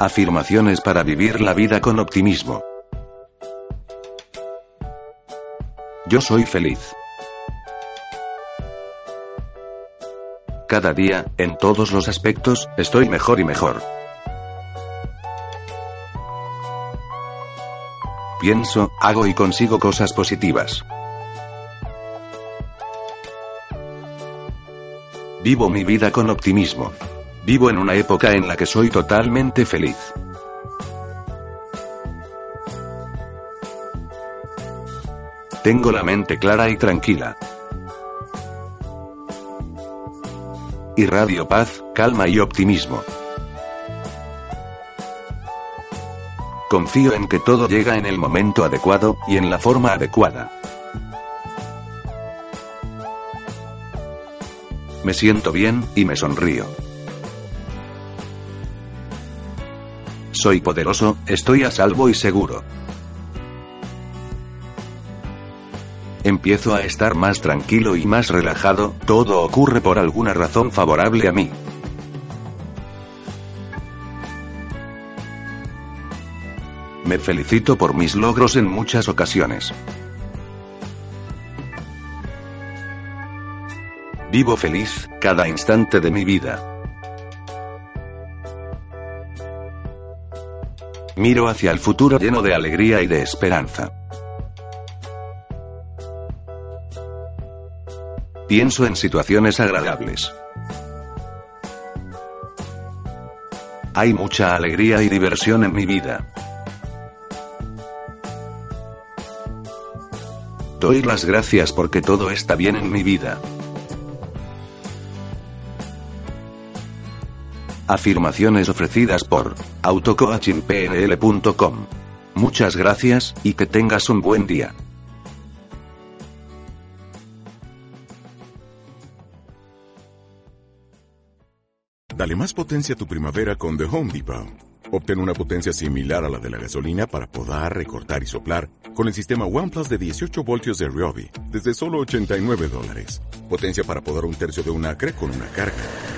Afirmaciones para vivir la vida con optimismo. Yo soy feliz. Cada día, en todos los aspectos, estoy mejor y mejor. Pienso, hago y consigo cosas positivas. Vivo mi vida con optimismo. Vivo en una época en la que soy totalmente feliz. Tengo la mente clara y tranquila. Irradio paz, calma y optimismo. Confío en que todo llega en el momento adecuado, y en la forma adecuada. Me siento bien, y me sonrío. Soy poderoso, estoy a salvo y seguro. Empiezo a estar más tranquilo y más relajado, todo ocurre por alguna razón favorable a mí. Me felicito por mis logros en muchas ocasiones. Vivo feliz, cada instante de mi vida. Miro hacia el futuro lleno de alegría y de esperanza. Pienso en situaciones agradables. Hay mucha alegría y diversión en mi vida. Doy las gracias porque todo está bien en mi vida. Afirmaciones ofrecidas por autocoachingpnl.com. Muchas gracias, y que tengas un buen día. Dale más potencia a tu primavera con The Home Depot. Obtén una potencia similar a la de la gasolina para podar, recortar y soplar con el sistema OnePlus de 18 voltios de Ryobi desde solo 89 dólares. Potencia para podar un tercio de un acre con una carga.